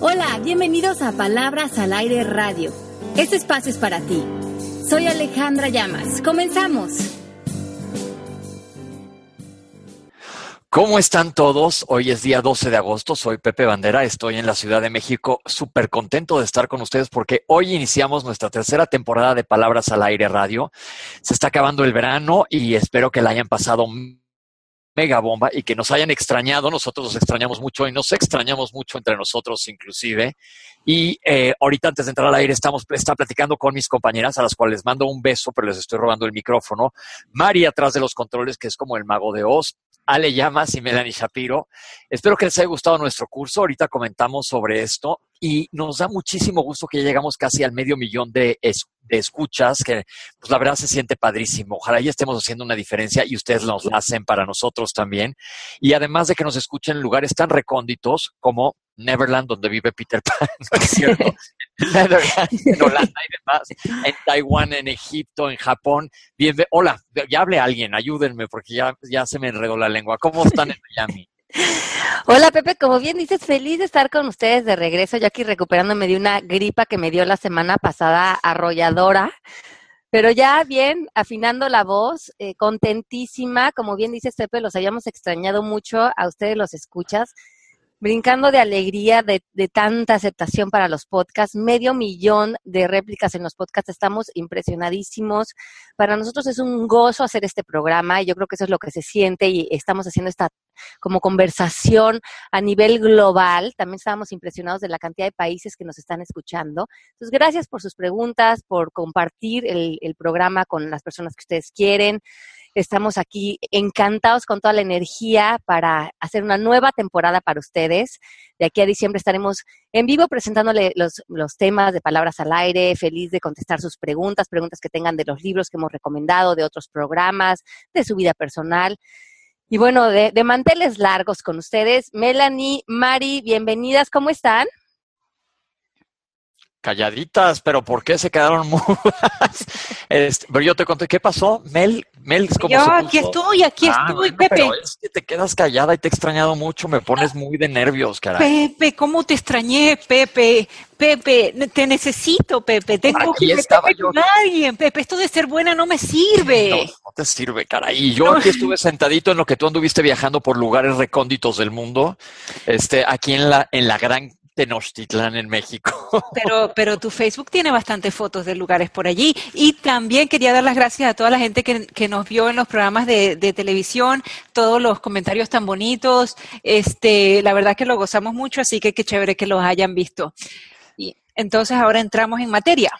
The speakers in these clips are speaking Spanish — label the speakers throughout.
Speaker 1: Hola, bienvenidos a Palabras al Aire Radio. Este espacio es para ti. Soy Alejandra Llamas. Comenzamos.
Speaker 2: ¿Cómo están todos? Hoy es día 12 de agosto, soy Pepe Bandera, estoy en la Ciudad de México, súper contento de estar con ustedes porque hoy iniciamos nuestra tercera temporada de Palabras al Aire Radio. Se está acabando el verano y espero que la hayan pasado mega bomba y que nos hayan extrañado. Nosotros los extrañamos mucho y nos extrañamos mucho entre nosotros inclusive. Y eh, ahorita antes de entrar al aire estamos está platicando con mis compañeras a las cuales mando un beso, pero les estoy robando el micrófono. Mari atrás de los controles, que es como el mago de Oz. Ale Llamas y Melanie Shapiro. Espero que les haya gustado nuestro curso. Ahorita comentamos sobre esto y nos da muchísimo gusto que ya llegamos casi al medio millón de, escuchas, que pues la verdad se siente padrísimo. Ojalá ya estemos haciendo una diferencia y ustedes nos la hacen para nosotros también. Y además de que nos escuchen en lugares tan recónditos como Neverland, donde vive Peter Pan, ¿no es cierto? Netherlands, en Holanda y demás, en Taiwán, en Egipto, en Japón. Bien, hola, ya hable alguien, ayúdenme porque ya, ya se me enredó la lengua. ¿Cómo están en Miami?
Speaker 3: Hola Pepe, como bien dices, feliz de estar con ustedes de regreso, yo aquí recuperándome de una gripa que me dio la semana pasada arrolladora, pero ya bien, afinando la voz, eh, contentísima, como bien dices Pepe, los hayamos extrañado mucho, a ustedes los escuchas, brincando de alegría, de, de, tanta aceptación para los podcasts, medio millón de réplicas en los podcasts, estamos impresionadísimos. Para nosotros es un gozo hacer este programa y yo creo que eso es lo que se siente y estamos haciendo esta como conversación a nivel global. También estábamos impresionados de la cantidad de países que nos están escuchando. Entonces, gracias por sus preguntas, por compartir el, el programa con las personas que ustedes quieren. Estamos aquí encantados con toda la energía para hacer una nueva temporada para ustedes. De aquí a diciembre estaremos en vivo presentándole los, temas de Palabras al Aire, feliz de contestar sus preguntas, preguntas que tengan de los libros que hemos recomendado, de otros programas, de su vida personal. Y bueno, de, de manteles largos con ustedes. Melanie, Mari, bienvenidas, ¿cómo están?
Speaker 2: Calladitas, pero ¿por qué se quedaron mudas? Este, pero yo te conté, ¿qué pasó? Mel, Mel, ¿cómo
Speaker 4: Yo
Speaker 2: se
Speaker 4: aquí
Speaker 2: puso?
Speaker 4: estoy, aquí
Speaker 2: Ah,
Speaker 4: estoy,
Speaker 2: bueno,
Speaker 4: Pepe.
Speaker 2: Pero es que te quedas callada y te he extrañado mucho, me pones muy de nervios, caray.
Speaker 4: Pepe, ¿cómo te extrañé, Pepe? Pepe, te necesito, Pepe. Tengo
Speaker 2: Aquí
Speaker 4: que
Speaker 2: estaba yo.
Speaker 4: con alguien, Pepe. Esto de ser buena no me sirve.
Speaker 2: No, no te sirve, caray. Y yo aquí estuve sentadito en lo que tú anduviste viajando por lugares recónditos del mundo, este, aquí en la, en la gran Tenochtitlán, en México.
Speaker 4: Pero, pero tu Facebook tiene bastantes fotos de lugares por allí. Y también quería dar las gracias a toda la gente que, que nos vio en los programas de, de televisión, todos los comentarios tan bonitos. Este, la verdad que lo gozamos mucho, así que qué chévere que los hayan visto. Y entonces ahora entramos en materia.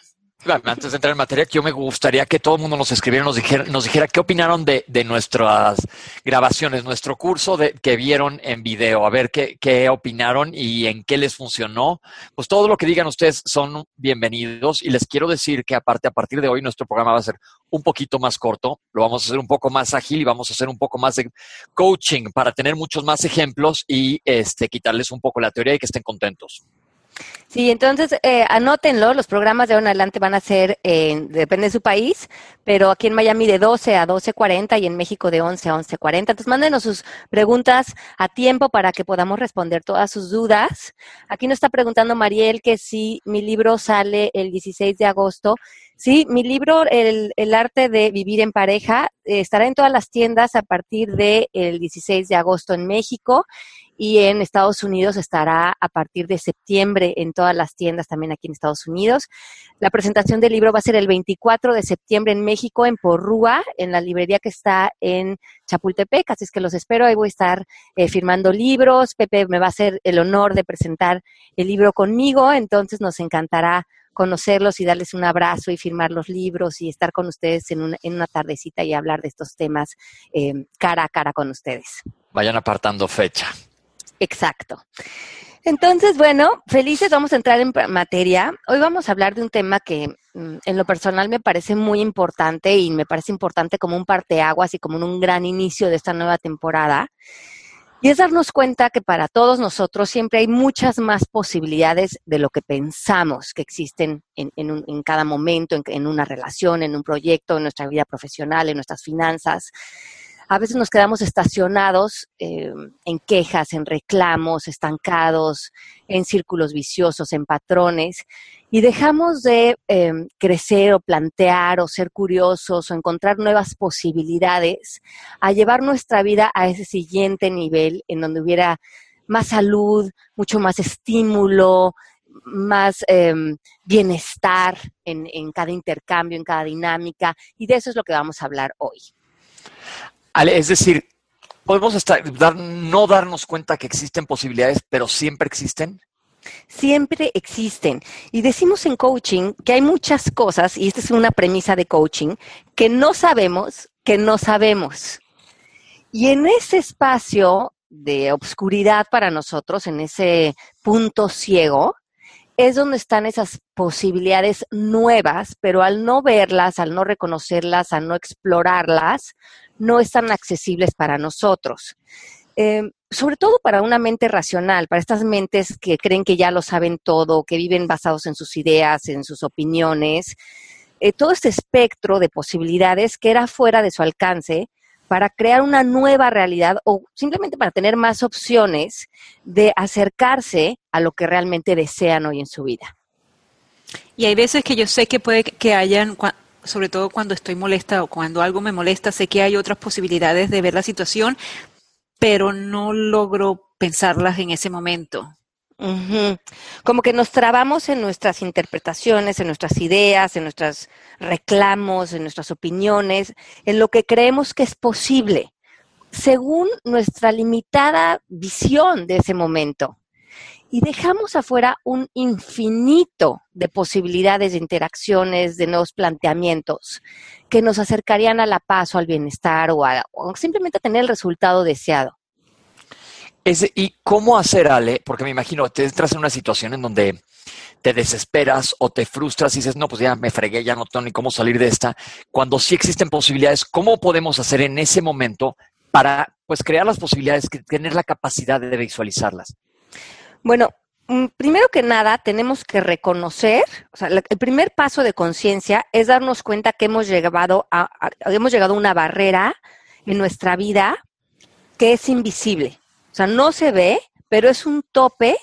Speaker 2: Antes de entrar en materia, yo me gustaría que todo el mundo nos escribiera, nos dijera, nos dijera qué opinaron de, de nuestras grabaciones, nuestro curso de, que vieron en video, a ver qué, qué opinaron y en qué les funcionó. Pues todo lo que digan ustedes son bienvenidos y les quiero decir que aparte, a partir de hoy, nuestro programa va a ser un poquito más corto, lo vamos a hacer un poco más ágil y vamos a hacer un poco más de coaching para tener muchos más ejemplos y este, quitarles un poco la teoría y que estén contentos.
Speaker 3: Sí, entonces eh, anótenlo, los programas de ahora en adelante van a ser, depende de su país, pero aquí en Miami de 12 a 12.40 y en México de 11 a 11.40. Entonces mándenos sus preguntas a tiempo para que podamos responder todas sus dudas. Aquí nos está preguntando Mariel que si mi libro sale el 16 de agosto. Sí, mi libro, el, arte de vivir en pareja, eh, estará en todas las tiendas a partir del 16 de agosto en México y en Estados Unidos estará a partir de septiembre en todas las tiendas también aquí en Estados Unidos. La presentación del libro va a ser el 24 de septiembre en México, en Porrúa, en la librería que está en Chapultepec, así es que los espero, ahí voy a estar eh, firmando libros, Pepe me va a hacer el honor de presentar el libro conmigo, entonces nos encantará conocerlos y darles un abrazo y firmar los libros y estar con ustedes en una, en una tardecita y hablar de estos temas eh, cara a cara con ustedes.
Speaker 2: Vayan apartando fecha.
Speaker 3: Exacto. Entonces, bueno, felices, vamos a entrar en materia. Hoy vamos a hablar de un tema que mm, en lo personal me parece muy importante y me parece importante como un parteaguas y como un gran inicio de esta nueva temporada. Y es darnos cuenta que para todos nosotros siempre hay muchas más posibilidades de lo que pensamos que existen en, en, un, en cada momento, en, en, una relación, en un proyecto, en nuestra vida profesional, en nuestras finanzas. A veces nos quedamos estacionados eh, en quejas, en reclamos, estancados, en círculos viciosos, en patrones, y dejamos de eh, crecer o plantear o ser curiosos o encontrar nuevas posibilidades a llevar nuestra vida a ese siguiente nivel en donde hubiera más salud, mucho más estímulo, más em, bienestar en, en, cada intercambio, en cada dinámica, y de eso es lo que vamos a hablar hoy.
Speaker 2: Es decir, podemos estar, no darnos cuenta que existen posibilidades, pero siempre existen.
Speaker 3: Siempre existen. Y decimos en coaching que hay muchas cosas, y esta es una premisa de coaching, que no sabemos que no sabemos. Y en ese espacio de obscuridad para nosotros, en ese punto ciego, es donde están esas posibilidades nuevas, pero al no verlas, al no reconocerlas, al no explorarlas, no están accesibles para nosotros. Eh, sobre todo para una mente racional, para estas mentes que creen que ya lo saben todo, que viven basados en sus ideas, en sus opiniones, eh, todo este espectro de posibilidades que era fuera de su alcance, para crear una nueva realidad o simplemente para tener más opciones de acercarse a lo que realmente desean hoy en su vida.
Speaker 4: Y hay veces que yo sé que puede que hayan, sobre todo cuando estoy molesta o cuando algo me molesta, sé que hay otras posibilidades de ver la situación, pero no logro pensarlas en ese momento.
Speaker 3: Como que nos trabamos en nuestras interpretaciones, en nuestras ideas, en nuestros reclamos, en nuestras opiniones, en lo que creemos que es posible, según nuestra limitada visión de ese momento. Y dejamos afuera un infinito de posibilidades de interacciones, de nuevos planteamientos que nos acercarían a la paz o al bienestar o, o simplemente a tener el resultado deseado.
Speaker 2: ¿Y cómo hacer, Ale? Porque me imagino, te entras en una situación en donde te desesperas o te frustras y dices, no, pues ya me fregué, ya no tengo ni cómo salir de esta. Cuando sí existen posibilidades, ¿cómo podemos hacer en ese momento para pues crear las posibilidades, tener la capacidad de visualizarlas?
Speaker 3: Bueno, mm, primero que nada, tenemos que reconocer, o sea, el primer paso de conciencia es darnos cuenta que hemos llegado a, hemos llegado a una barrera en nuestra vida que es invisible. O sea, no se ve, pero es un tope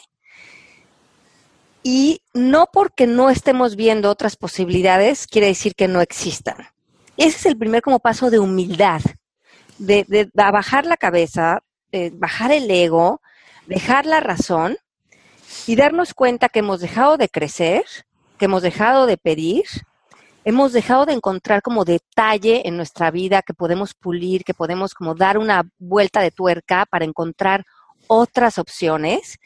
Speaker 3: y no porque no estemos viendo otras posibilidades quiere decir que no existan. Ese es el primer como paso de humildad, de, bajar la cabeza, bajar el ego, dejar la razón y darnos cuenta que hemos dejado de crecer, que hemos dejado de pedir, hemos dejado de encontrar como detalle en nuestra vida que podemos pulir, que podemos como dar una vuelta de tuerca para encontrar otras opciones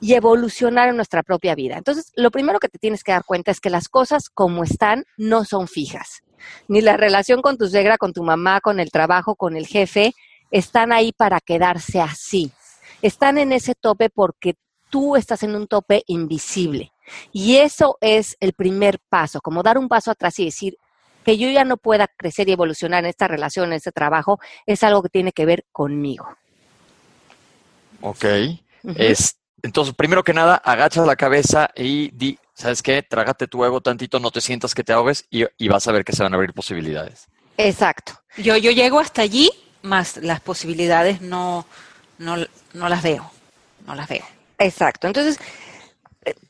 Speaker 3: y evolucionar en nuestra propia vida. Entonces, lo primero que te tienes que dar cuenta es que las cosas como están no son fijas. Ni la relación con tu suegra, con tu mamá, con el trabajo, con el jefe, están ahí para quedarse así. Están en ese tope porque tú estás en un tope invisible. Y eso es el primer paso, como dar un paso atrás y decir que yo ya no pueda crecer y evolucionar en esta relación, en este trabajo, es algo que tiene que ver conmigo.
Speaker 2: Ok. es, entonces, primero que nada, agachas la cabeza y di, ¿sabes qué? Trágate tu ego tantito, no te sientas que te ahogues y, vas a ver que se van a abrir posibilidades.
Speaker 3: Exacto.
Speaker 4: Yo, yo llego hasta allí, más las posibilidades no, no, no las veo. No las veo.
Speaker 3: Exacto. Entonces,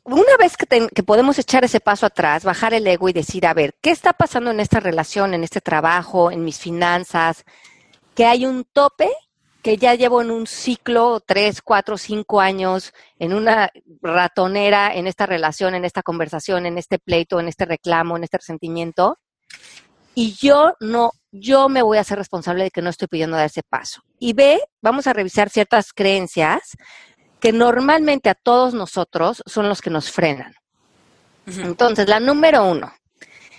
Speaker 3: una vez que, podemos echar ese paso atrás, bajar el ego y decir, a ver, ¿qué está pasando en esta relación, en este trabajo, en mis finanzas? Que hay un tope que ya llevo en un ciclo, tres, cuatro, cinco años, en una ratonera, en esta relación, en esta conversación, en este pleito, en este reclamo, en este resentimiento. Y yo no, yo me voy a hacer responsable de que no estoy pidiendo dar ese paso. Y ve, vamos a revisar ciertas creencias que normalmente a todos nosotros son los que nos frenan. Entonces, la número uno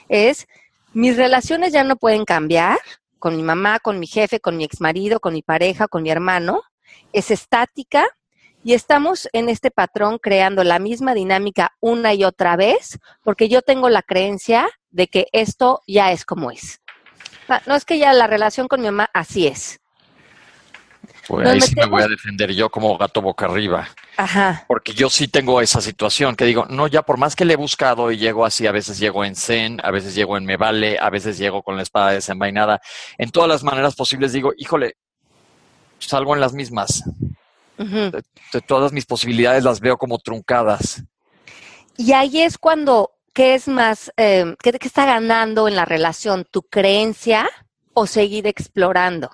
Speaker 3: es, mis relaciones ya no pueden cambiar con mi mamá, con mi jefe, con mi exmarido, con mi pareja, con mi hermano, es estática y estamos en este patrón creando la misma dinámica una y otra vez porque yo tengo la creencia de que esto ya es como es. No es que ya la relación con mi mamá así es.
Speaker 2: Pues ahí sí me voy a defender yo como gato boca arriba.
Speaker 3: Ajá.
Speaker 2: Porque yo sí tengo esa situación que digo, no, ya por más que le he buscado y llego así, a veces llego en Zen, a veces llego en Me Vale, a veces llego con la espada desenvainada, en todas las maneras posibles digo, híjole, salgo en las mismas. de, todas mis posibilidades las veo como truncadas.
Speaker 3: Y ahí es cuando, ¿qué es más, eh, qué, qué está ganando en la relación? ¿Tu creencia o seguir explorando?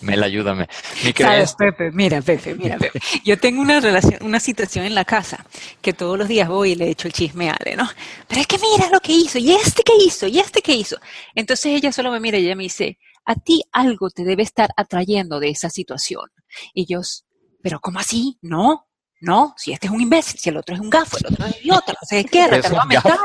Speaker 2: Mel, ayúdame.
Speaker 4: Mi ¿Sabes, Pepe? Mira, Pepe, mira, Pepe. Yo tengo una relación, una situación en la casa que todos los días voy y le echo el chisme a Ale, ¿no? Pero es que mira lo que hizo, y este que hizo, y este que hizo. Entonces ella solo me mira y ella me dice, a ti algo te debe estar atrayendo de esa situación. Y yo, pero ¿cómo así? No, no, si este es un imbécil, si el otro es un gafo, el otro es idiota, no sé qué, retardado mental.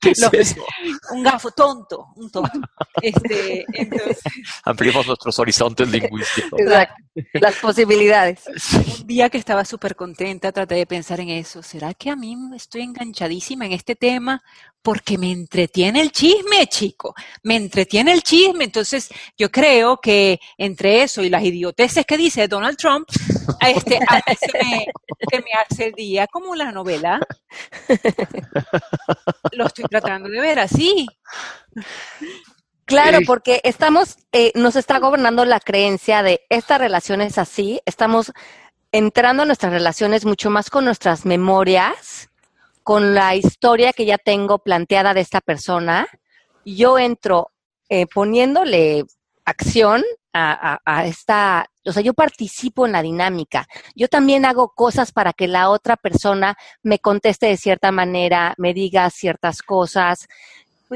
Speaker 2: ¿Qué es eso?
Speaker 4: Un gafo tonto, un tonto. Este, entonces...
Speaker 2: Ampliamos nuestros horizontes lingüísticos.
Speaker 3: Exacto, las posibilidades.
Speaker 4: Un día que estaba súper contenta, traté de pensar en eso. ¿Será que a mí estoy enganchadísima en este tema? Porque me entretiene el chisme, chico. Me entretiene el chisme. Entonces, yo creo que entre eso y las idioteces que dice Donald Trump, este, a mí se me, se me hace el día como la novela. Lo estoy tratando de ver así.
Speaker 3: Claro, porque estamos, eh, nos está gobernando la creencia de esta relación es así, estamos entrando en nuestras relaciones mucho más con nuestras memorias, con la historia que ya tengo planteada de esta persona. Yo entro eh, poniéndole acción a, a, esta, o sea, yo participo en la dinámica. Yo también hago cosas para que la otra persona me conteste de cierta manera, me diga ciertas cosas.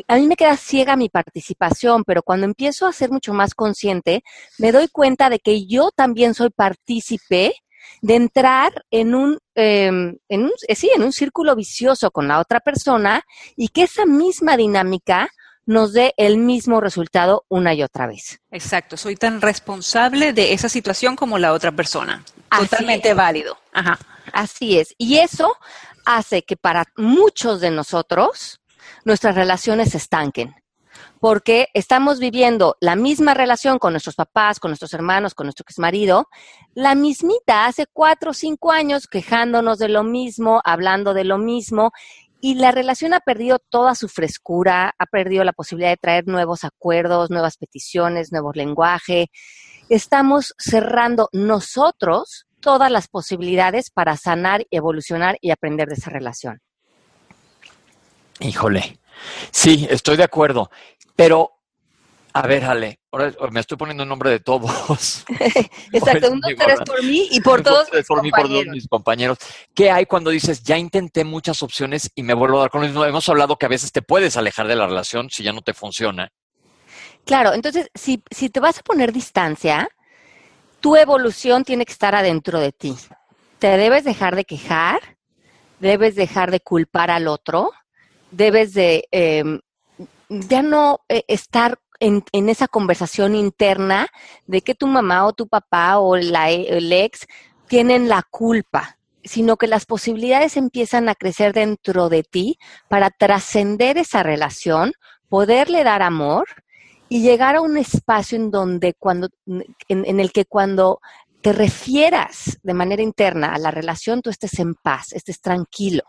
Speaker 3: A mí me queda ciega mi participación, pero cuando empiezo a ser mucho más consciente, me doy cuenta de que yo también soy partícipe de entrar en un, em, en un, eh, sí, en un círculo vicioso con la otra persona y que esa misma dinámica nos dé el mismo resultado una y otra vez.
Speaker 4: Exacto, soy tan responsable de esa situación como la otra persona. Totalmente válido.
Speaker 3: Ajá. Así es. Y eso hace que para muchos de nosotros nuestras relaciones se estanquen. Porque estamos viviendo la misma relación con nuestros papás, con nuestros hermanos, con nuestro exmarido, la mismita hace cuatro o cinco años quejándonos de lo mismo, hablando de lo mismo, y la relación ha perdido toda su frescura, ha perdido la posibilidad de traer nuevos acuerdos, nuevas peticiones, nuevo lenguaje. Estamos cerrando nosotros todas las posibilidades para sanar, evolucionar y aprender de esa relación.
Speaker 2: Híjole, sí, estoy de acuerdo, pero a ver, Ale, ahora me estoy poniendo en nombre de todos.
Speaker 3: Exacto, un, dos, tres por mí y por todos mis por mí, por todos
Speaker 2: mis compañeros. ¿Qué hay cuando dices, ya intenté muchas opciones y me vuelvo a dar con lo mismo? Hemos hablado que a veces te puedes alejar de la relación si ya no te funciona.
Speaker 3: Claro, entonces, si, si te vas a poner distancia, tu evolución tiene que estar adentro de ti. Te debes dejar de quejar, debes dejar de culpar al otro, debes de em, ya no eh, estar en, esa conversación interna de que tu mamá o tu papá o la, el ex tienen la culpa, sino que las posibilidades empiezan a crecer dentro de ti para trascender esa relación, poderle dar amor y llegar a un espacio en donde cuando, en, el que cuando te refieras de manera interna a la relación, tú estés en paz, estés tranquilo.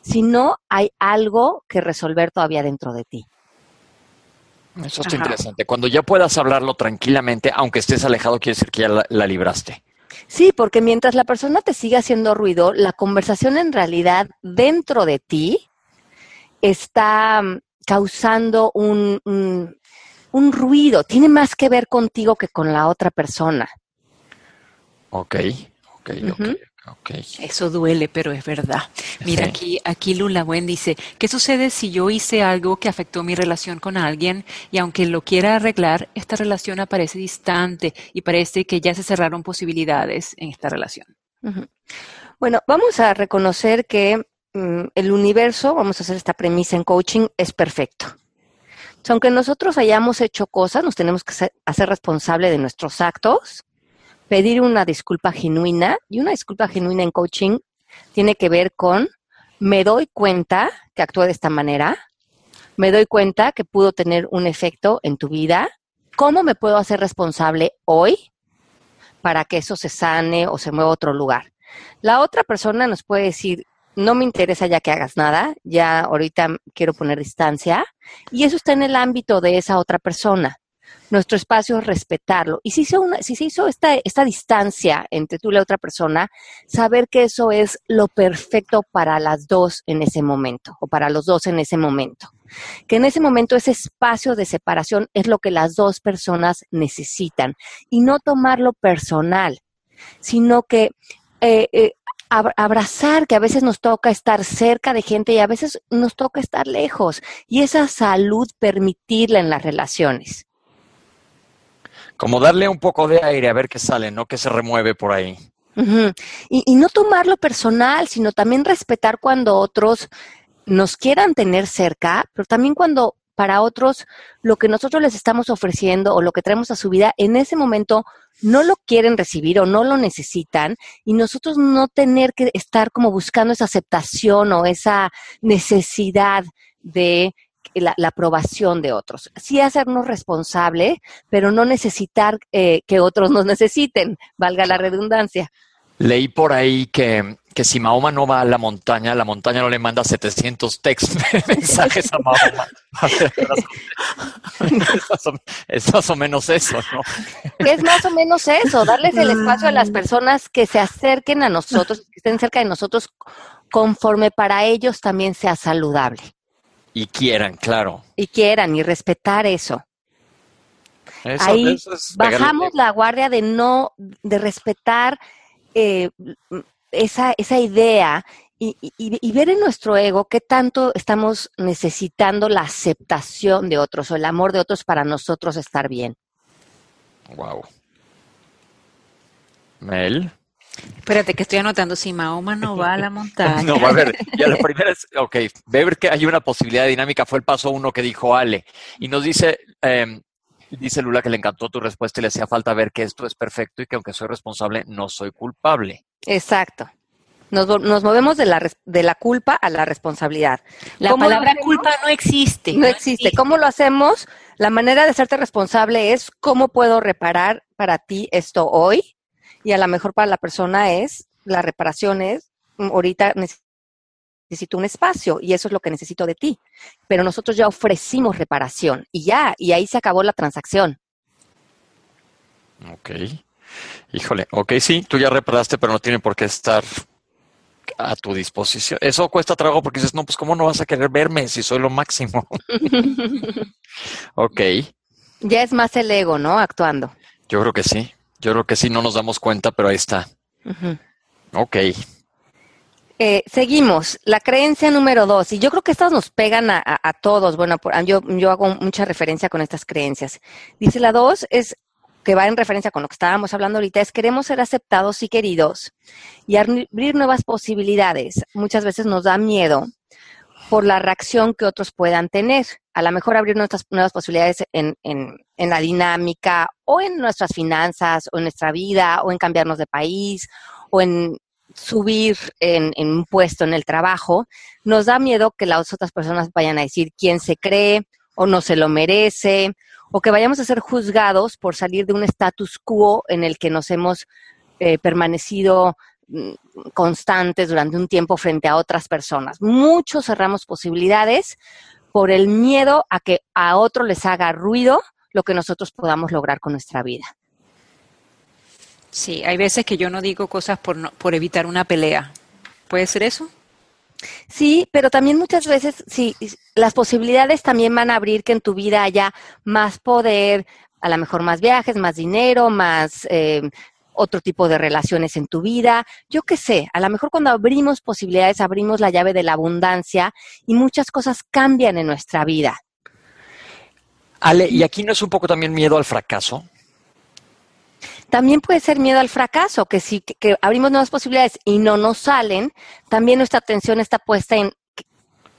Speaker 3: Si no, hay algo que resolver todavía dentro de ti.
Speaker 2: Eso está interesante. Cuando ya puedas hablarlo tranquilamente, aunque estés alejado, quiere decir que ya la, libraste.
Speaker 3: Sí, porque mientras la persona te siga haciendo ruido, la conversación en realidad dentro de ti está mm, causando un, un, ruido. Tiene más que ver contigo que con la otra persona.
Speaker 2: Ok, ok,
Speaker 4: Eso duele, pero es verdad. Mira, aquí, aquí Lula Buen dice, ¿qué sucede si yo hice algo que afectó mi relación con alguien y aunque lo quiera arreglar, esta relación aparece distante y parece que ya se cerraron posibilidades en esta relación?
Speaker 3: Bueno, vamos a reconocer que mm, el universo, vamos a hacer esta premisa en coaching, es perfecto. aunque nosotros hayamos hecho cosas, nos tenemos que hacer responsable de nuestros actos pedir una disculpa genuina y una disculpa genuina en coaching tiene que ver con me doy cuenta que actúe de esta manera, me doy cuenta que pudo tener un efecto en tu vida, cómo me puedo hacer responsable hoy para que eso se sane o se mueva a otro lugar. La otra persona nos puede decir, no me interesa ya que hagas nada, ya ahorita quiero poner distancia, y eso está en el ámbito de esa otra persona. Nuestro espacio es respetarlo. Y si se, una, si se hizo esta, esta distancia entre tú y la otra persona, saber que eso es lo perfecto para las dos en ese momento, o para los dos en ese momento. Que en ese momento ese espacio de separación es lo que las dos personas necesitan. Y no tomarlo personal, sino que eh, eh, abrazar que a veces nos toca estar cerca de gente y a veces nos toca estar lejos. Y esa salud permitirla en las relaciones.
Speaker 2: Como darle un poco de aire a ver qué sale, no que se remueve por ahí.
Speaker 3: y, y, no tomarlo personal, sino también respetar cuando otros nos quieran tener cerca, pero también cuando para otros lo que nosotros les estamos ofreciendo o lo que traemos a su vida en ese momento no lo quieren recibir o no lo necesitan y nosotros no tener que estar como buscando esa aceptación o esa necesidad de la, aprobación de otros. Sí hacernos responsable, pero no necesitar eh, que otros nos necesiten, valga la redundancia.
Speaker 2: Leí por ahí que, que, si Mahoma no va a la montaña, la montaña no le manda 700 text mensajes a Mahoma. es, más o, menos eso, ¿no?
Speaker 3: Es más o menos eso, darles el espacio a las personas que se acerquen a nosotros, que estén cerca de nosotros, conforme para ellos también sea saludable.
Speaker 2: Y quieran, claro.
Speaker 3: Y quieran, y respetar eso. Ahí bajamos la guardia de no, de respetar eh, esa, esa idea y, y, ver en nuestro ego qué tanto estamos necesitando la aceptación de otros o el amor de otros para nosotros estar bien.
Speaker 2: Wow. Mel.
Speaker 4: Espérate, que estoy anotando. Si Mahoma no va a la montaña.
Speaker 2: no, va a ver. Ya la primera es, ok, ver que hay una posibilidad dinámica fue el paso uno que dijo Ale. Y nos dice, eh, Dice Lula que le encantó tu respuesta y le hacía falta ver que esto es perfecto y que aunque soy responsable, no soy culpable.
Speaker 3: Exacto. Nos, movemos de la, de la culpa a la responsabilidad.
Speaker 4: La palabra culpa no existe.
Speaker 3: No, existe. ¿Cómo lo hacemos? La manera de hacerte responsable es cómo puedo reparar para ti esto hoy y a lo mejor para la persona es, la reparación es, ahorita necesito un espacio y eso es lo que necesito de ti. Pero nosotros ya ofrecimos reparación y ya, y ahí se acabó la transacción.
Speaker 2: Ok. Híjole, ok, sí, tú ya reparaste, pero no tiene por qué estar a tu disposición. Eso cuesta trabajo porque dices, no, pues ¿cómo no vas a querer verme si soy lo máximo? ok.
Speaker 3: Ya es más el ego, ¿no? Actuando.
Speaker 2: Yo creo que sí. Yo creo que sí, no nos damos cuenta, pero ahí está. Ok.
Speaker 3: Eh, seguimos, la creencia número dos, y yo creo que estas nos pegan a, todos, bueno, yo, yo hago mucha referencia con estas creencias. Dice la dos, es que va en referencia con lo que estábamos hablando ahorita, es queremos ser aceptados y queridos y abrir nuevas posibilidades. Muchas veces nos da miedo por la reacción que otros puedan tener. A lo mejor abrir nuestras nuevas posibilidades en, en, en la dinámica o en nuestras finanzas o en nuestra vida o en cambiarnos de país o en subir en, un puesto en el trabajo, nos da miedo que las otras personas vayan a decir quién se cree o no se lo merece, o que vayamos a ser juzgados por salir de un status quo en el que nos hemos eh, permanecido constantes durante un tiempo frente a otras personas. Muchos cerramos posibilidades por el miedo a que a otro les haga ruido lo que nosotros podamos lograr con nuestra vida.
Speaker 4: Sí, hay veces que yo no digo cosas por, por evitar una pelea. ¿Puede ser eso?
Speaker 3: Sí, pero también muchas veces, sí, las posibilidades también van a abrir que en tu vida haya más poder, a lo mejor más viajes, más dinero, más eh, otro tipo de relaciones en tu vida. Yo qué sé, a lo mejor cuando abrimos posibilidades, abrimos la llave de la abundancia y muchas cosas cambian en nuestra vida.
Speaker 2: Ale, ¿y aquí no es un poco también miedo al fracaso?
Speaker 3: También puede ser miedo al fracaso, que si que abrimos nuevas posibilidades y no nos salen, también nuestra atención está puesta en que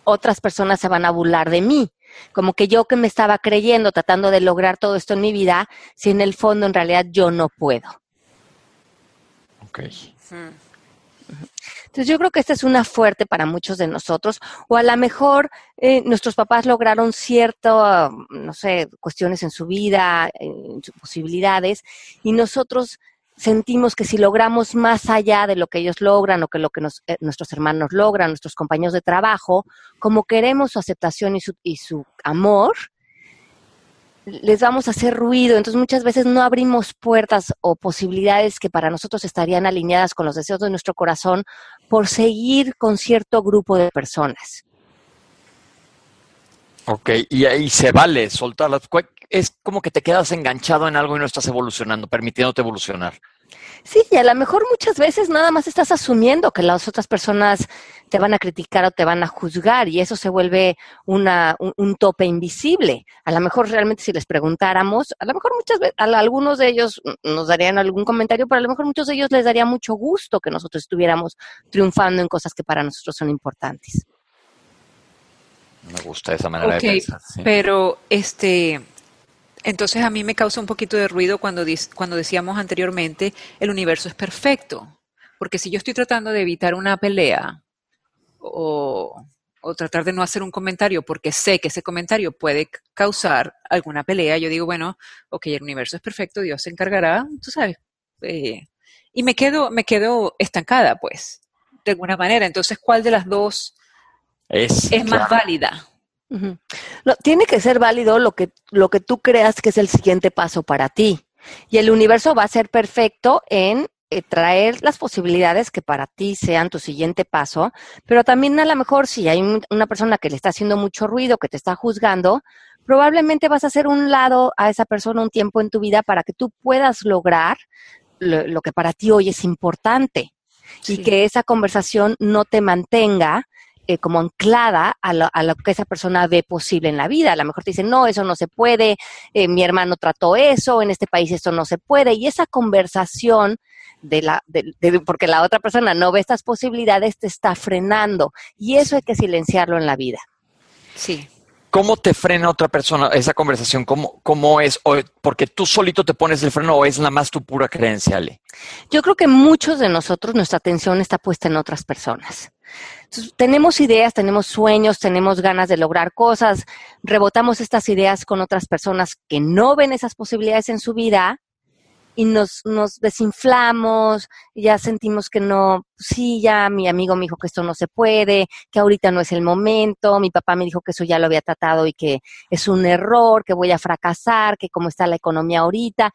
Speaker 3: otras personas se van a burlar de mí. Como que yo que me estaba creyendo, tratando de lograr todo esto en mi vida, si en el fondo en realidad yo no puedo.
Speaker 2: Ok.
Speaker 3: Entonces yo creo que esta es una fuerte para muchos de nosotros, o a lo mejor eh, nuestros papás lograron ciertas, no sé, cuestiones en su vida, en sus posibilidades, y nosotros sentimos que si logramos más allá de lo que ellos logran o que lo que eh, nuestros hermanos logran, nuestros compañeros de trabajo, como queremos su aceptación y su, y su amor, les vamos a hacer ruido. Entonces muchas veces no abrimos puertas o posibilidades que para nosotros estarían alineadas con los deseos de nuestro corazón por seguir con cierto grupo de personas.
Speaker 2: Ok, y ahí se vale soltarlas. Es como que te quedas enganchado en algo y no estás evolucionando, permitiéndote evolucionar.
Speaker 3: Sí, y a lo mejor muchas veces nada más estás asumiendo que las otras personas te van a criticar o te van a juzgar y eso se vuelve una, un, tope invisible. A lo mejor realmente si les preguntáramos, a lo mejor muchas veces, a algunos de ellos nos darían algún comentario, pero a lo mejor muchos de ellos les daría mucho gusto que nosotros estuviéramos triunfando en cosas que para nosotros son importantes.
Speaker 2: Me gusta esa manera de pensar.
Speaker 4: Pero este, entonces a mí me causa un poquito de ruido cuando, cuando decíamos anteriormente, el universo es perfecto. Porque si yo estoy tratando de evitar una pelea o, tratar de no hacer un comentario porque sé que ese comentario puede causar alguna pelea, yo digo, bueno, ok, el universo es perfecto, Dios se encargará, tú sabes. Eh, y me quedo, me quedo estancada, pues, de alguna manera. Entonces, ¿cuál de las dos es, más válida?
Speaker 3: Tiene que ser válido lo que, lo que tú creas que es el siguiente paso para ti. Y el universo va a ser perfecto en eh, traer las posibilidades que para ti sean tu siguiente paso, pero también a lo mejor si hay una persona que le está haciendo mucho ruido, que te está juzgando, probablemente vas a hacer un lado a esa persona un tiempo en tu vida para que tú puedas lograr lo, que para ti hoy es importante y que esa conversación no te mantenga eh, como anclada a lo, que esa persona ve posible en la vida. A lo mejor te dicen, no, eso no se puede, eh, mi hermano trató eso, en este país esto no se puede. Y esa conversación de la, de, porque la otra persona no ve estas posibilidades, te está frenando. Y eso hay que silenciarlo en la vida.
Speaker 4: Sí.
Speaker 2: ¿Cómo te frena otra persona esa conversación? ¿Cómo, cómo es? ¿Porque tú solito te pones el freno o es nada más tu pura creencia, Ale?
Speaker 3: Yo creo que muchos de nosotros, nuestra atención está puesta en otras personas tenemos ideas, tenemos sueños, tenemos ganas de lograr cosas, rebotamos estas ideas con otras personas que no ven esas posibilidades en su vida y nos, nos desinflamos, ya sentimos que no, sí, ya mi amigo me dijo que esto no se puede, que ahorita no es el momento, mi papá me dijo que eso ya lo había tratado y que es un error, que voy a fracasar, que cómo está la economía ahorita.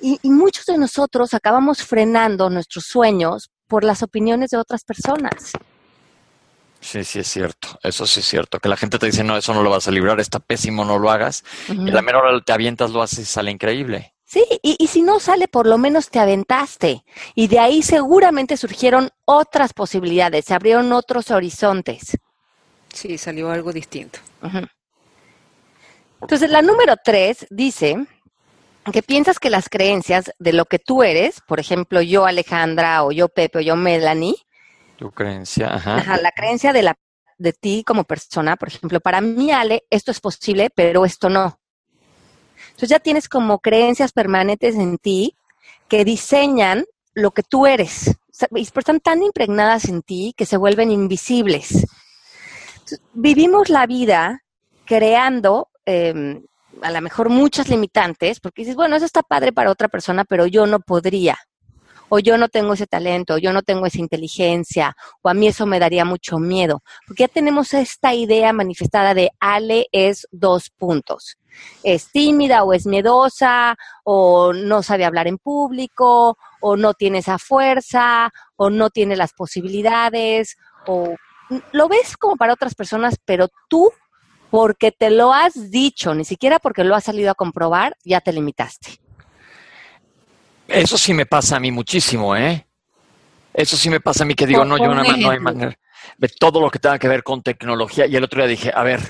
Speaker 3: y muchos de nosotros acabamos frenando nuestros sueños por las opiniones de otras personas.
Speaker 2: Sí, sí es cierto. Eso sí es cierto. Que la gente te dice, no, eso no lo vas a librar, está pésimo, no lo hagas. Y a la menor hora te avientas, lo haces y sale increíble.
Speaker 3: Sí, y, y, si no sale, por lo menos te aventaste. Y de ahí seguramente surgieron otras posibilidades, se abrieron otros horizontes.
Speaker 4: Sí, salió algo distinto.
Speaker 3: Entonces, la número tres dice que piensas que las creencias de lo que tú eres, por ejemplo, yo Alejandra o yo Pepe o yo Melanie,
Speaker 2: tu creencia,
Speaker 3: ajá. la creencia de, la, de ti como persona, por ejemplo, para mí, Ale, esto es posible, pero esto no. Entonces ya tienes como creencias permanentes en ti que diseñan lo que tú eres. Y están tan impregnadas en ti que se vuelven invisibles. vivimos la vida creando em, a lo mejor muchas limitantes, porque dices, bueno, eso está padre para otra persona, pero yo no podría o yo no tengo ese talento, o yo no tengo esa inteligencia, o a mí eso me daría mucho miedo, porque ya tenemos esta idea manifestada de Ale es dos puntos. Es tímida o es miedosa, o no sabe hablar en público, o no tiene esa fuerza, o no tiene las posibilidades, o lo ves como para otras personas, pero tú, porque te lo has dicho, ni siquiera porque lo has salido a comprobar, ya te limitaste.
Speaker 2: Eso sí me pasa a mí muchísimo, ¿eh? Eso sí me pasa a mí que digo, no, yo nada más no hay manera. De todo lo que tenga que ver con tecnología. Y el otro día dije, a ver,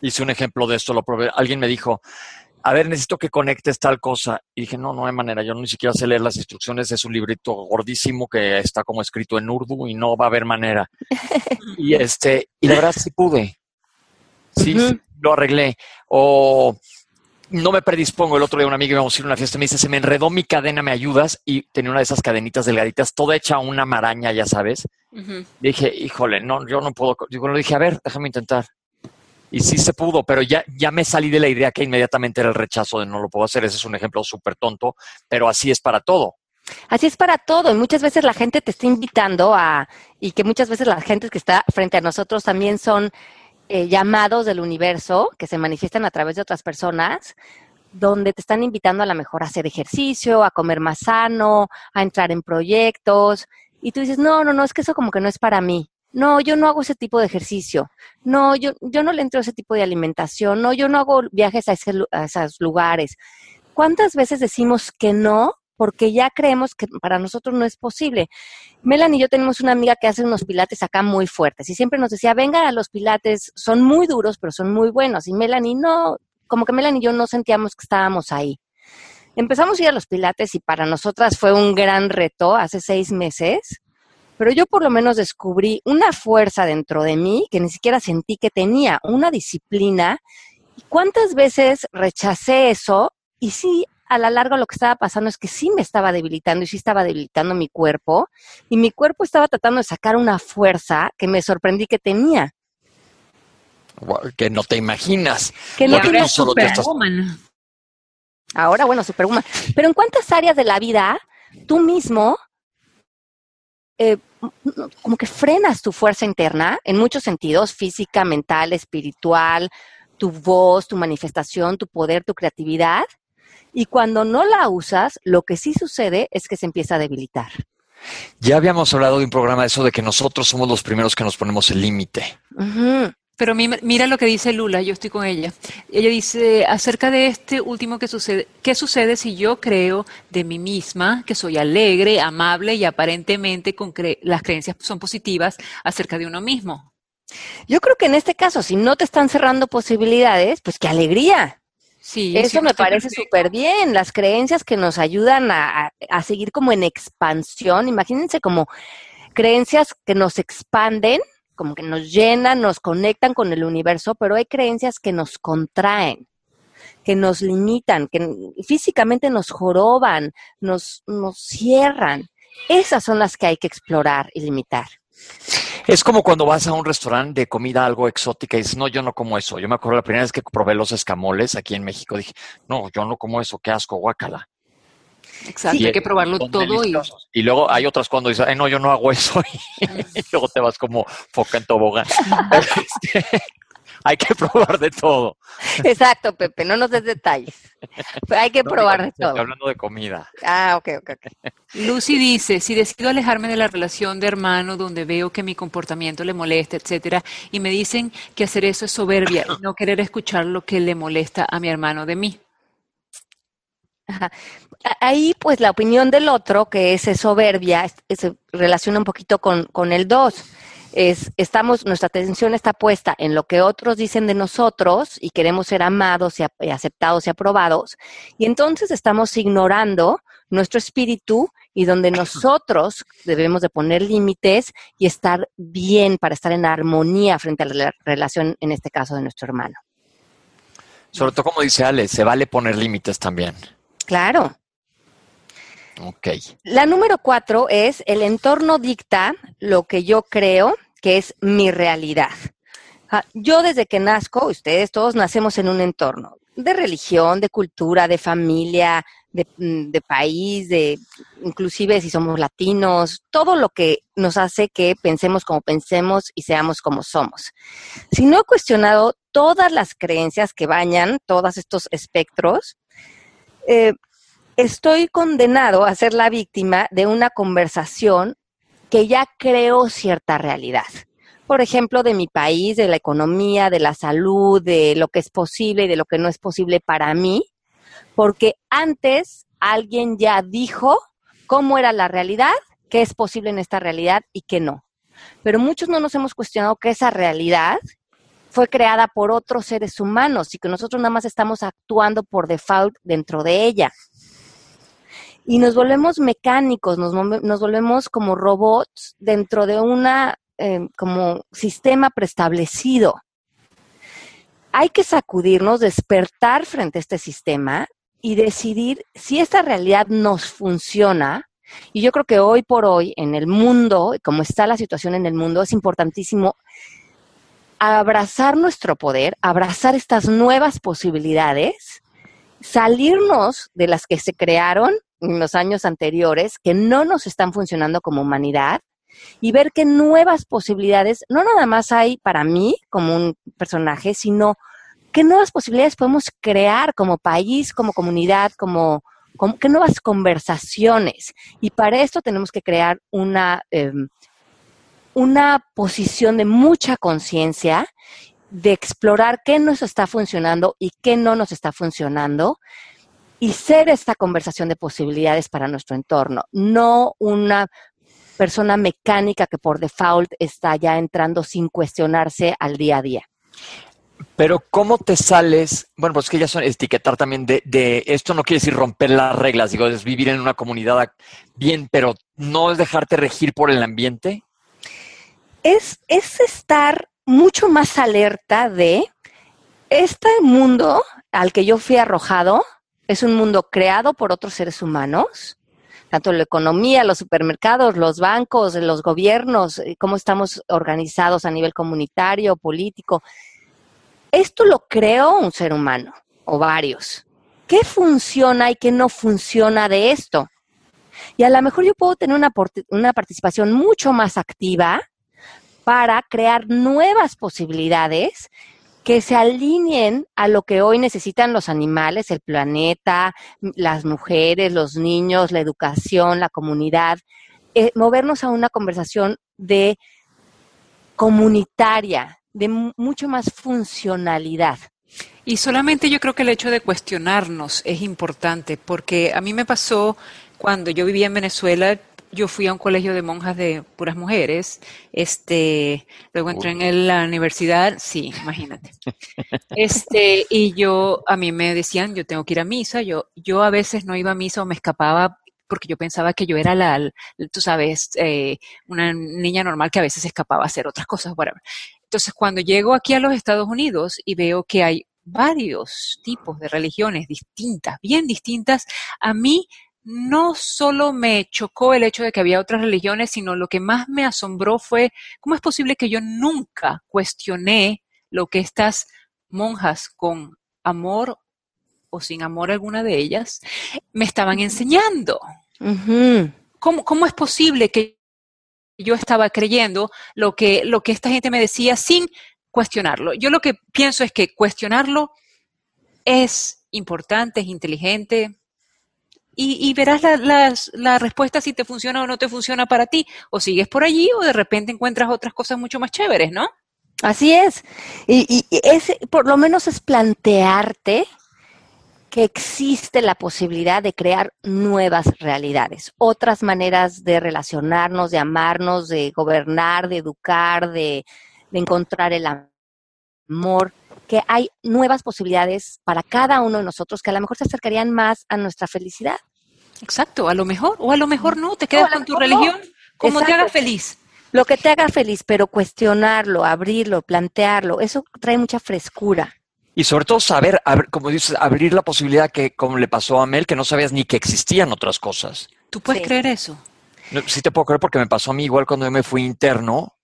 Speaker 2: hice un ejemplo de esto, lo probé. Alguien me dijo, a ver, necesito que conectes tal cosa. Y dije, no, no hay manera, yo ni siquiera sé leer las instrucciones, es un librito gordísimo que está como escrito en urdu y no va a haber manera. y este, y la verdad sí pude. Sí, sí lo arreglé. O no me predispongo. El otro día un amigo íbamos a ir a una fiesta y me dice, se me enredó mi cadena, ¿me ayudas? Y tenía una de esas cadenitas delgaditas, toda hecha una maraña, ya sabes. Dije, híjole, no, yo no puedo. Digo, le dije, a ver, déjame intentar. Y sí se pudo, pero ya, ya me salí de la idea que inmediatamente era el rechazo de no lo puedo hacer. Ese es un ejemplo súper tonto, pero así es para todo.
Speaker 3: Así es para todo. Y muchas veces la gente te está invitando a, y que muchas veces la gente que está frente a nosotros también son eh, llamados del universo que se manifiestan a través de otras personas, donde te están invitando a lo mejor a hacer ejercicio, a comer más sano, a entrar en proyectos. Y tú dices, no, no, no, es que eso como que no es para mí. No, yo no hago ese tipo de ejercicio. No, yo, yo no le entro a ese tipo de alimentación. No, yo no hago viajes a, a esos lugares. ¿Cuántas veces decimos que no porque ya creemos que para nosotros no es posible. Melanie y yo tenemos una amiga que hace unos pilates acá muy fuertes y siempre nos decía, vengan a los pilates, son muy duros, pero son muy buenos. Y Melanie no, como que Melanie y yo no sentíamos que estábamos ahí. Empezamos a ir a los pilates y para nosotras fue un gran reto hace seis meses, pero yo por lo menos descubrí una fuerza dentro de mí que ni siquiera sentí que tenía, una disciplina. ¿Y cuántas veces rechacé eso? Y sí, a la larga lo que estaba pasando es que sí me estaba debilitando y sí estaba debilitando mi cuerpo y mi cuerpo estaba tratando de sacar una fuerza que me sorprendí que tenía.
Speaker 2: Que no te imaginas.
Speaker 3: Que no te superwoman. Ahora, bueno, superwoman. Pero ¿en cuántas áreas de la vida tú mismo eh, como que frenas tu fuerza interna en muchos sentidos, física, mental, espiritual, tu voz, tu manifestación, tu poder, tu creatividad? Y cuando no la usas, lo que sí sucede es que se empieza a debilitar.
Speaker 2: Ya habíamos hablado de un programa de eso de que nosotros somos los primeros que nos ponemos el límite.
Speaker 4: Pero mira lo que dice Lula, yo estoy con ella. Ella dice acerca de este último que sucede, ¿qué sucede si yo creo de mí misma que soy alegre, amable y aparentemente con las creencias son positivas acerca de uno mismo?
Speaker 3: Yo creo que en este caso, si no te están cerrando posibilidades, pues qué alegría. Sí, Eso me parece súper bien. Las creencias que nos ayudan a, a, seguir como en expansión. Imagínense como creencias que nos expanden, como que nos llenan, nos conectan con el universo, pero hay creencias que nos contraen, que nos limitan, que físicamente nos joroban, nos, nos cierran. Esas son las que hay que explorar y limitar.
Speaker 2: Es como cuando vas a un restaurante de comida algo exótica y dices, no, yo no como eso. Yo me acuerdo la primera vez que probé los escamoles aquí en México, dije, no, yo no como eso, qué asco, guácala.
Speaker 4: Exacto, hay que probarlo todo. Y...
Speaker 2: y... luego hay otras cuando dices, no, yo no hago eso. y luego te vas como foca en tobogán. Hay que probar de todo.
Speaker 3: Exacto, Pepe, no nos des detalles. hay que probar de todo.
Speaker 2: hablando de comida.
Speaker 3: Ah, ok, ok, ok.
Speaker 4: Lucy dice, si decido alejarme de la relación de hermano donde veo que mi comportamiento le molesta, etcétera, y me dicen que hacer eso es soberbia y no querer escuchar lo que le molesta a mi hermano de mí.
Speaker 3: Ahí, pues, la opinión del otro, que es soberbia, se relaciona un poquito con, con el 2 es, estamos, nuestra atención está puesta en lo que otros dicen de nosotros y queremos ser amados y, aceptados y aprobados, y entonces estamos ignorando nuestro espíritu y donde nosotros debemos de poner límites y estar bien para estar en armonía frente a la relación, en este caso, de nuestro hermano.
Speaker 2: Sobre todo, como dice Ale, se vale poner límites también.
Speaker 3: Claro.
Speaker 2: Ok.
Speaker 3: La número cuatro es el entorno dicta lo que yo creo que es mi realidad. Ah, yo desde que nazco, ustedes todos nacemos en un entorno de religión, de cultura, de familia, de, mm, de, país, de inclusive si somos latinos, todo lo que nos hace que pensemos como pensemos y seamos como somos. Si no he cuestionado todas las creencias que bañan todos estos espectros, eh, estoy condenado a ser la víctima de una conversación que ya creó cierta realidad. Por ejemplo, de mi país, de la economía, de la salud, de lo que es posible y de lo que no es posible para mí, porque antes alguien ya dijo cómo era la realidad, qué es posible en esta realidad y qué no. Pero muchos no nos hemos cuestionado que esa realidad fue creada por otros seres humanos y que nosotros nada más estamos actuando por default dentro de ella y nos volvemos mecánicos, nos, nos volvemos como robots dentro de una eh, como sistema preestablecido. Hay que sacudirnos, despertar frente a este sistema y decidir si esta realidad nos funciona Y yo creo que hoy por hoy, en el mundo, como está la situación en el mundo, es importantísimo abrazar nuestro poder, abrazar estas nuevas posibilidades, salirnos de las que se crearon en los años anteriores, que no nos están funcionando como humanidad, y ver qué nuevas posibilidades, no nada más hay para mí como un personaje, sino qué nuevas posibilidades podemos crear como país, como comunidad, como, qué nuevas conversaciones. Y para esto tenemos que crear una, em, una posición de mucha conciencia, de explorar qué nos está funcionando y qué no nos está funcionando y ser esta conversación de posibilidades para nuestro entorno, no una persona mecánica que por default está ya entrando sin cuestionarse al día a día.
Speaker 2: Pero ¿cómo te sales? Bueno, pues que ya son etiquetar también de, de, esto no quiere decir romper las reglas, digo, es vivir en una comunidad bien, pero no es dejarte regir por el ambiente.
Speaker 3: Es, es estar mucho más alerta de este mundo al que yo fui arrojado, es un mundo creado por otros seres humanos, tanto la economía, los supermercados, los bancos, los gobiernos, eh, cómo estamos organizados a nivel comunitario, político. Esto lo creó un ser humano o varios. ¿Qué funciona y qué no funciona de esto? Y a lo mejor yo puedo tener una, una participación mucho más activa para crear nuevas posibilidades que se alineen a lo que hoy necesitan los animales, el planeta, las mujeres, los niños, la educación, la comunidad, eh, movernos a una conversación de comunitaria, de mucho más funcionalidad.
Speaker 4: Y solamente yo creo que el hecho de cuestionarnos es importante, porque a mí me pasó cuando yo vivía en Venezuela, yo fui a un colegio de monjas de puras mujeres, este, luego entré en la universidad, sí, imagínate. Este, y yo, a mí me decían, yo tengo que ir a misa, yo, yo a veces no iba a misa o me escapaba porque yo pensaba que yo era la, tú sabes, eh, una niña normal que a veces escapaba a hacer otras cosas, whatever. Entonces, cuando llego aquí a los Estados Unidos y veo que hay varios tipos de religiones distintas, bien distintas, a mí no solo me chocó el hecho de que había otras religiones, sino lo que más me asombró fue cómo es posible que yo nunca cuestioné lo que estas monjas con amor o sin amor alguna de ellas me estaban enseñando. ¿Cómo, ¿Cómo, es posible que yo estaba creyendo lo que, lo que esta gente me decía sin cuestionarlo? Yo lo que pienso es que cuestionarlo es importante, es inteligente, y, verás la, la, respuesta si te funciona o no te funciona para ti. O sigues por allí o de repente encuentras otras cosas mucho más chéveres, ¿no?
Speaker 3: Así es. Y, y es, por lo menos es plantearte que existe la posibilidad de crear nuevas realidades, otras maneras de relacionarnos, de amarnos, de gobernar, de educar, de, de encontrar el amor, que hay nuevas posibilidades para cada uno de nosotros que a lo mejor se acercarían más a nuestra felicidad.
Speaker 4: Exacto, a lo mejor, o a lo mejor no, te quedas con tu religión como te haga feliz.
Speaker 3: Lo que te haga feliz, pero cuestionarlo, abrirlo, plantearlo, eso trae mucha frescura.
Speaker 2: Y sobre todo saber, como dices, abrir la posibilidad que, como le pasó a Mel, que no sabías ni que existían otras cosas.
Speaker 4: ¿Tú puedes creer eso?
Speaker 2: sí te puedo creer porque me pasó a mí igual cuando yo me fui interno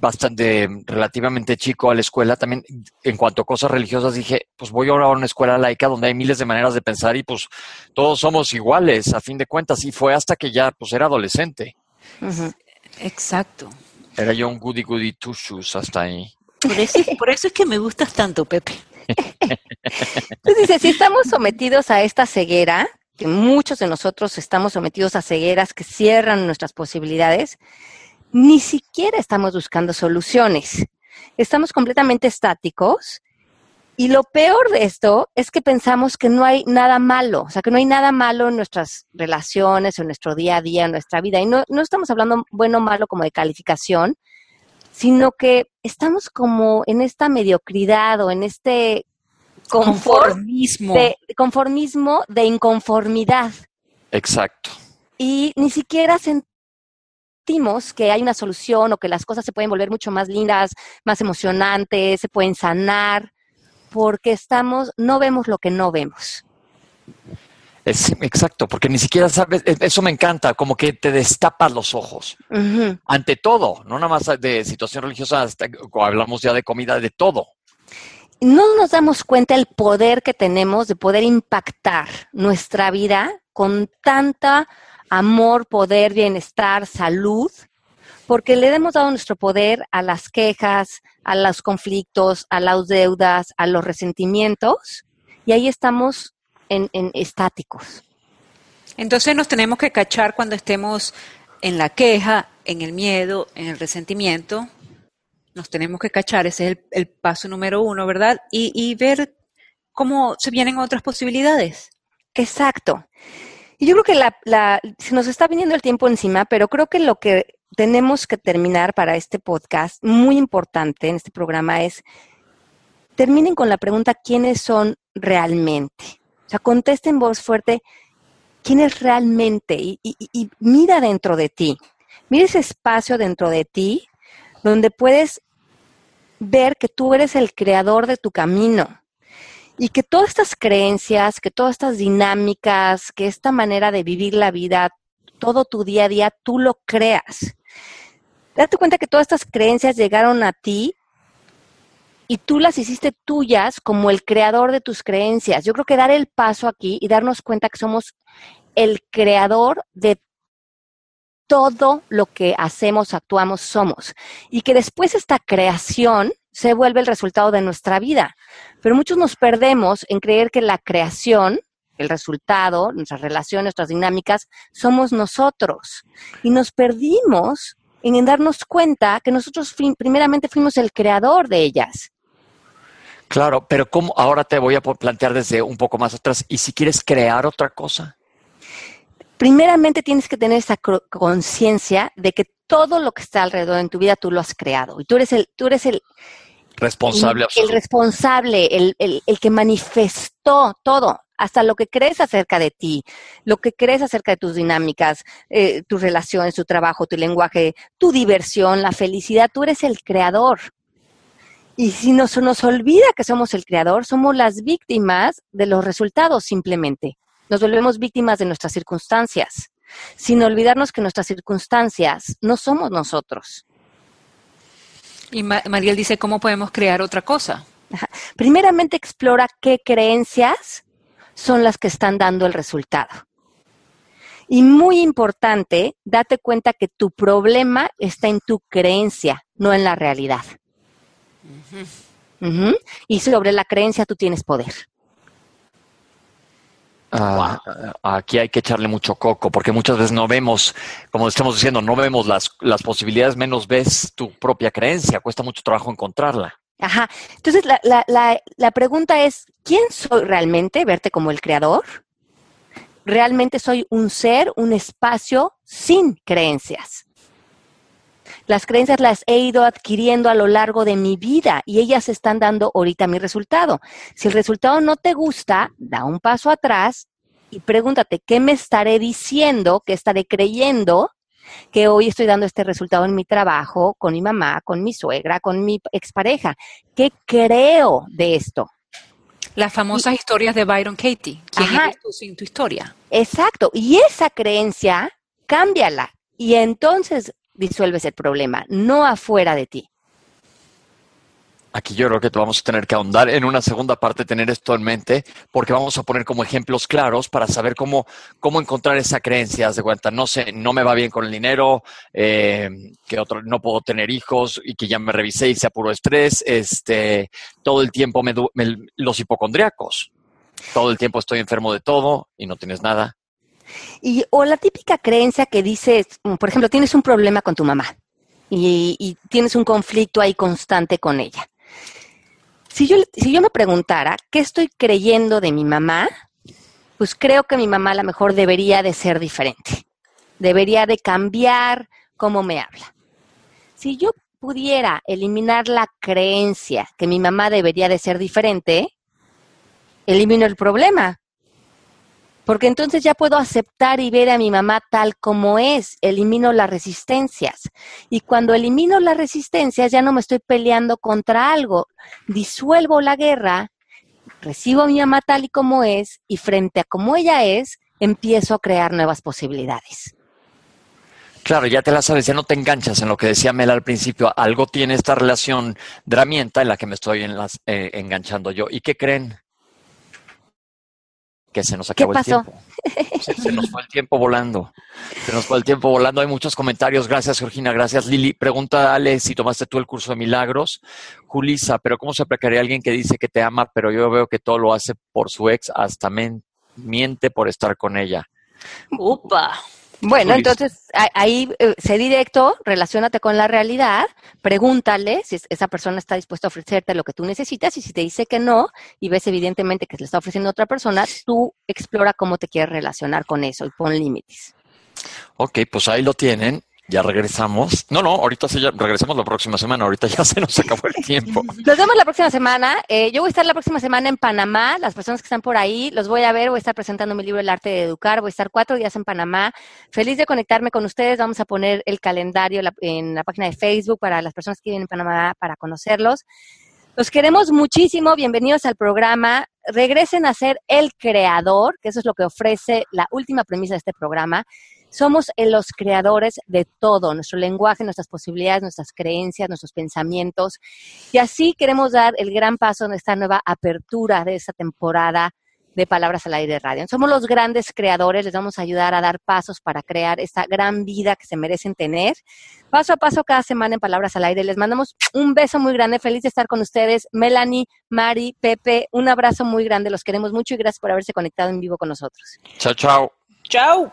Speaker 2: bastante relativamente chico a la escuela, también en cuanto a cosas religiosas dije, pues voy ahora a una escuela laica donde hay miles de maneras de pensar y pues todos somos iguales a fin de cuentas y fue hasta que ya pues era adolescente.
Speaker 4: Exacto.
Speaker 2: Era yo un goody goody two shoes hasta ahí.
Speaker 4: Por eso, por eso es que me gustas tanto, Pepe.
Speaker 3: Entonces dice, si estamos sometidos a esta ceguera, que muchos de nosotros estamos sometidos a cegueras que cierran nuestras posibilidades, ni siquiera estamos buscando soluciones. Estamos completamente estáticos y lo peor de esto es que pensamos que no hay nada malo, o sea, que no hay nada malo en nuestras relaciones, en nuestro día a día, en nuestra vida. Y no, no estamos hablando bueno o malo como de calificación, sino que estamos como en esta mediocridad o en este
Speaker 4: conformismo.
Speaker 3: De, conformismo de inconformidad.
Speaker 2: Exacto.
Speaker 3: Y ni siquiera que hay una solución o que las cosas se pueden volver mucho más lindas, más emocionantes, se pueden sanar, porque estamos, no vemos lo que no vemos.
Speaker 2: Es, exacto, porque ni siquiera sabes, e, eso me encanta, como que te destapas los ojos ante todo, no nada más de situación religiosa, hasta, hablamos ya de comida, de todo.
Speaker 3: No nos damos cuenta el poder que tenemos de poder impactar nuestra vida con tanta amor, poder, bienestar, salud, porque le hemos dado nuestro poder a las quejas, a los conflictos, a las deudas, a los resentimientos, y ahí estamos en, estáticos.
Speaker 4: Entonces nos tenemos que cachar cuando estemos en la queja, en el miedo, en el resentimiento. Nos tenemos que cachar, ese es el, paso número uno, ¿verdad? Y, ver cómo se vienen otras posibilidades.
Speaker 3: Exacto. Y yo creo que la, se nos está viniendo el tiempo encima, pero creo que lo que tenemos que terminar para este podcast, muy importante en este programa, es terminen con la pregunta quiénes son realmente. O sea, contesta en voz fuerte quién es realmente y, mira dentro de ti. Mira ese espacio dentro de ti donde puedes ver que tú eres el creador de tu camino y que todas estas creencias, que todas estas dinámicas, que esta manera de vivir la vida, todo tu día a día, tú lo creas. Date cuenta que todas estas creencias llegaron a ti y tú las hiciste tuyas como el creador de tus creencias. Yo creo que dar el paso aquí y darnos cuenta que somos el creador de todo lo que hacemos, actuamos, somos. Y que después esta creación se vuelve el resultado de nuestra vida. Pero muchos nos perdemos en creer que la creación, el resultado, nuestras relaciones, nuestras dinámicas, somos nosotros. Y nos perdimos en darnos cuenta que nosotros primeramente fuimos el creador de ellas.
Speaker 2: Claro, pero ¿cómo? Ahora te voy a plantear desde un poco más atrás. ¿Y si quieres crear otra cosa?
Speaker 3: Primeramente tienes que tener esa conciencia de que todo lo que está alrededor en tu vida tú lo has creado. Y tú eres el, tú eres el
Speaker 2: responsable.
Speaker 3: El, el responsable, el, el, el que manifestó todo hasta lo que crees acerca de ti, lo que crees acerca de tus dinámicas, eh, tus relaciones, tu trabajo, tu lenguaje, tu diversión, la felicidad, tú eres el creador. Y si no se nos olvida que somos el creador, somos las víctimas de los resultados simplemente. Nos volvemos víctimas de nuestras circunstancias, sin olvidarnos que nuestras circunstancias no somos nosotros.
Speaker 4: Y Mariel dice, ¿cómo podemos crear otra cosa?
Speaker 3: Primeramente explora qué creencias son las que están dando el resultado. Y muy importante, date cuenta que tu problema está en tu creencia, no en la realidad. Y sobre la creencia tú tienes poder.
Speaker 2: Ah, aquí hay que echarle mucho coco, porque muchas veces no vemos, como estamos diciendo, no vemos las, las posibilidades, menos ves tu propia creencia, cuesta mucho trabajo encontrarla.
Speaker 3: Ajá. Entonces, la, la, la, la pregunta es, ¿quién soy realmente? Verte como el creador. Realmente soy un ser, un espacio sin creencias. Las creencias las he ido adquiriendo a lo largo de mi vida y ellas están dando ahorita mi resultado. Si el resultado no te gusta, da un paso atrás y pregúntate, ¿qué me estaré diciendo? ¿Qué estaré creyendo? Que hoy estoy dando este resultado en mi trabajo, con mi mamá, con mi suegra, con mi expareja. ¿Qué creo de esto?
Speaker 4: Las famosas historias de Byron Katie. ¿Quién eres tú sin tu historia?
Speaker 3: Exacto. Y esa creencia, cámbiala. Y entonces disuelves el problema, no afuera de ti.
Speaker 2: Aquí yo creo que vamos a tener que ahondar en una segunda parte, tener esto en mente, porque vamos a poner como ejemplos claros para saber cómo, cómo encontrar esa creencia. de cuenta, no sé, no me va bien con el dinero, eh, que otro, no puedo tener hijos y que ya me revisé y sea puro estrés. Este, todo el tiempo me, los hipocondriacos. Todo el tiempo estoy enfermo de todo y no tienes nada.
Speaker 3: Y, o la típica creencia que dices, mm, por ejemplo, tienes un problema con tu mamá y, tienes un conflicto ahí constante con ella. Si yo, si yo me preguntara, ¿qué estoy creyendo de mi mamá? Pues creo que mi mamá a lo mejor debería de ser diferente. Debería de cambiar cómo me habla. Si yo pudiera eliminar la creencia que mi mamá debería de ser diferente, elimino el problema porque entonces ya puedo aceptar y ver a mi mamá tal como es, elimino las resistencias. Y cuando elimino las resistencias ya no me estoy peleando contra algo, disuelvo la guerra, recibo a mi mamá tal y como es y frente a cómo ella es, empiezo a crear nuevas posibilidades.
Speaker 2: Claro, ya te la sabes, ya no te enganchas en lo que decía Mel al principio. Algo tiene esta relación dramienta en la que me estoy en las, eh, enganchando yo. ¿Y qué creen? Que se nos acabó el tiempo. Se, se, nos fue el tiempo volando. Se nos fue el tiempo volando. Hay muchos comentarios. Gracias, Georgina. Gracias, Lili. Pregunta Ale si tomaste tú el curso de milagros. Julisa, pero ¿cómo se aplicaría alguien que dice que te ama, pero yo veo que todo lo hace por su ex, hasta miente por estar con ella?
Speaker 3: Upa. Bueno, entonces ahí eh, sé directo, relacionate con la realidad, pregúntale si esa persona está dispuesta a ofrecerte lo que tú necesitas y si te dice que no y ves evidentemente que le está ofreciendo a otra persona, tú explora cómo te quieres relacionar con eso y pon límites.
Speaker 2: Ok, pues ahí lo tienen. Ya regresamos. No, no, ahorita sí ya regresamos la próxima semana. Ahorita ya se nos acabó el tiempo.
Speaker 3: Nos vemos la próxima semana. Eh, yo voy a estar la próxima semana en Panamá. Las personas que están por ahí los voy a ver. Voy a estar presentando mi libro El arte de educar. Voy a estar cuatro días en Panamá. Feliz de conectarme con ustedes. Vamos a poner el calendario en la página de Facebook para las personas que viven en Panamá para conocerlos. Los queremos muchísimo. Bienvenidos al programa. Regresen a ser el creador, que eso es lo que ofrece la última premisa de este programa somos los creadores de todo, nuestro lenguaje, nuestras posibilidades, nuestras creencias, nuestros pensamientos. Y así queremos dar el gran paso en esta nueva apertura de esta temporada de Palabras al Aire de Radio. Somos los grandes creadores, les vamos a ayudar a dar pasos para crear esta gran vida que se merecen tener. Paso a paso cada semana en Palabras al Aire. Les mandamos un beso muy grande, feliz de estar con ustedes. Melanie, Mari, Pepe, un abrazo muy grande, los queremos mucho y gracias por haberse conectado en vivo con nosotros.
Speaker 2: Chao, chao.
Speaker 4: Chao.